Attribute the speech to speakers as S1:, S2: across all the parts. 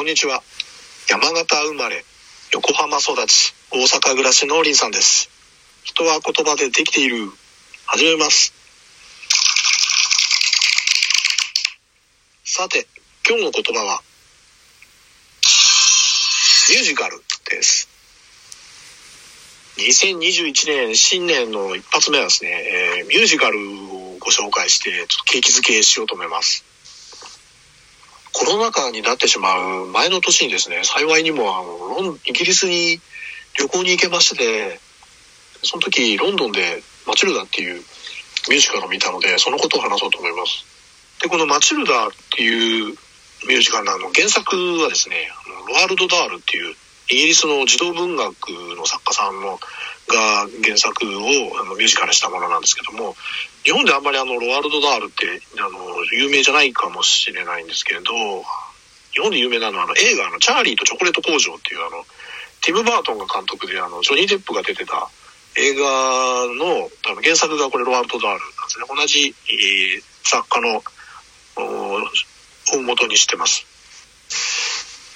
S1: こんにちは。山形生まれ、横浜育ち、大阪暮らしのりんさんです。人は言葉でできている。始めます。さて、今日の言葉は、ミュージカルです。2021年新年の一発目はですね、えーミュージカルをご紹介して、ちょっと景気づけしようと思います。ロナ禍になってしまう前の年にですね、幸いにもあのロンイギリスに旅行に行けまして、その時ロンドンでマチルダっていうミュージカルを見たので、そのことを話そうと思います。で、このマチルダっていうミュージカルのの原作はですね、ロワールド・ダールっていうイギリスの児童文学の作家さんのが原作をあのミュージカルしたものなんですけども、日本であんまりあのロワールド・ダールってあの有名じゃないかもしれないんですけれど、日本で有名なのはあの映画のチャーリーとチョコレート工場っていうあの、ティム・バートンが監督であの、ジョニー・デップが出てた映画のあの原作がこれロワールド・ダールなんですね。同じ、えー作家のを元にしてます。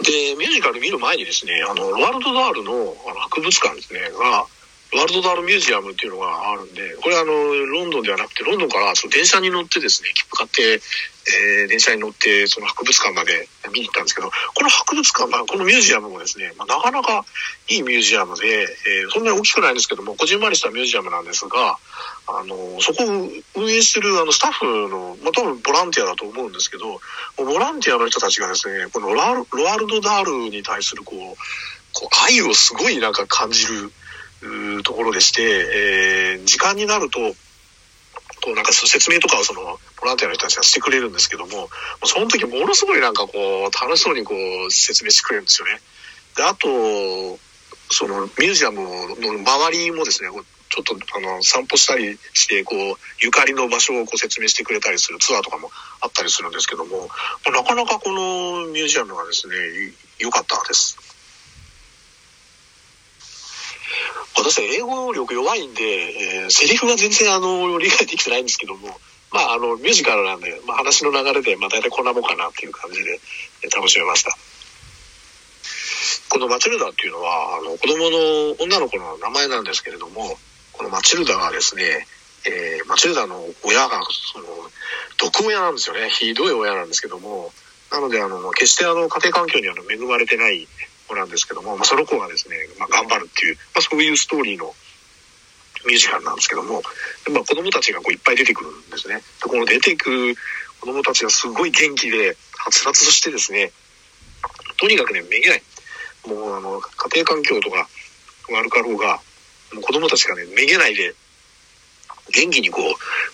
S1: で、ミュージカル見る前にですね、あの、ロワールド・ダールのあの博物館ですね、が、ロワルド・ダールミュージアムっていうのがあるんで、これあの、ロンドンではなくて、ロンドンからその電車に乗ってですね、切符買って、えー電車に乗って、その博物館まで見に行ったんですけど、この博物館、まあ、このミュージアムもですね、まあ、なかなかいいミュージアムで、えーそんなに大きくないんですけども、こじんまりしたミュージアムなんですが、あの、そこを運営してるあのスタッフの、まあ、多分ボランティアだと思うんですけど、ボランティアの人たちがですね、このロワルロワルド・ダールに対するこう、こう愛をすごいなんか感じるうところでして、えー時間になると、こうなんか説明とかをそのボランティアの人たちがしてくれるんですけども、その時ものすごいなんかこう楽しそうにこう説明してくれるんですよね。で、あと、そのミュージアムの周りもですね、ちょっとあの散歩したりして、こう、ゆかりの場所をこう説明してくれたりするツアーとかもあったりするんですけども、なかなかこのミュージアムがですね、良かったです。英語力弱いんで、えーセリフが全然あの、理解できてないんですけども、まあ、あの、ミュージカルなんで、まあ、話の流れで、まあ、大体こんなもんかなっていう感じで、えー楽しめました。このマチルダっていうのは、あの、子供の女の子の名前なんですけれども、このマチルダがですね、えーマチルダの親が、その、毒親なんですよね。ひどい親なんですけども、なので、あの、決してあの、家庭環境にあの恵まれてない子なんですけども、まあ、その子がですね、まあ、頑張るっていう、まあ、そういうストーリーのミュージカルなんですけども、まあ、子供たちがこういっぱい出てくるんですね。でこの出てくる子供たちがすごい元気で、はつらつしてですね、とにかくね、めげない。もう、あの、家庭環境とか悪かろうが、もう子供たちがね、めげないで、元気にこ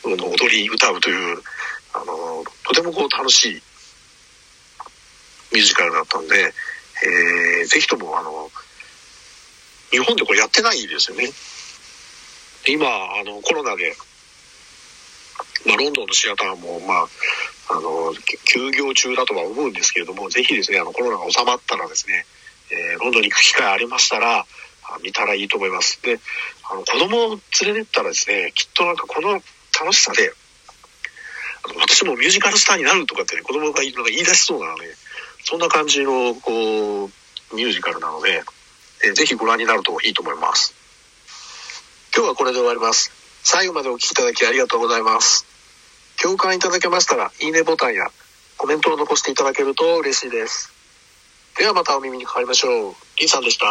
S1: う、踊り、歌うという、あの、とてもこう楽しいミュージカルだったんで、えー、ぜひともあの、日本でこれやってないですよね。今、あの、コロナで、まあ、ロンドンのシアターも、まあ、あの、休業中だとは思うんですけれども、ぜひですね、あの、コロナが収まったらですね、えーロンドンに行く機会ありましたら、見たらいいと思います。で、あの、子供を連れてったらですね、きっとなんかこの楽しさで、あの私もミュージカルスターになるとかってね、子供が言いなんか言い出しそうなので、そんな感じの、こう、ミュージカルなので、えーぜひご覧になるといいと思います。今日はこれで終わります。最後までお聴きいただきありがとうございます。共感いただけましたら、いいねボタンやコメントを残していただけると嬉しいです。ではまたお耳にかかりましょう。リンさんでした。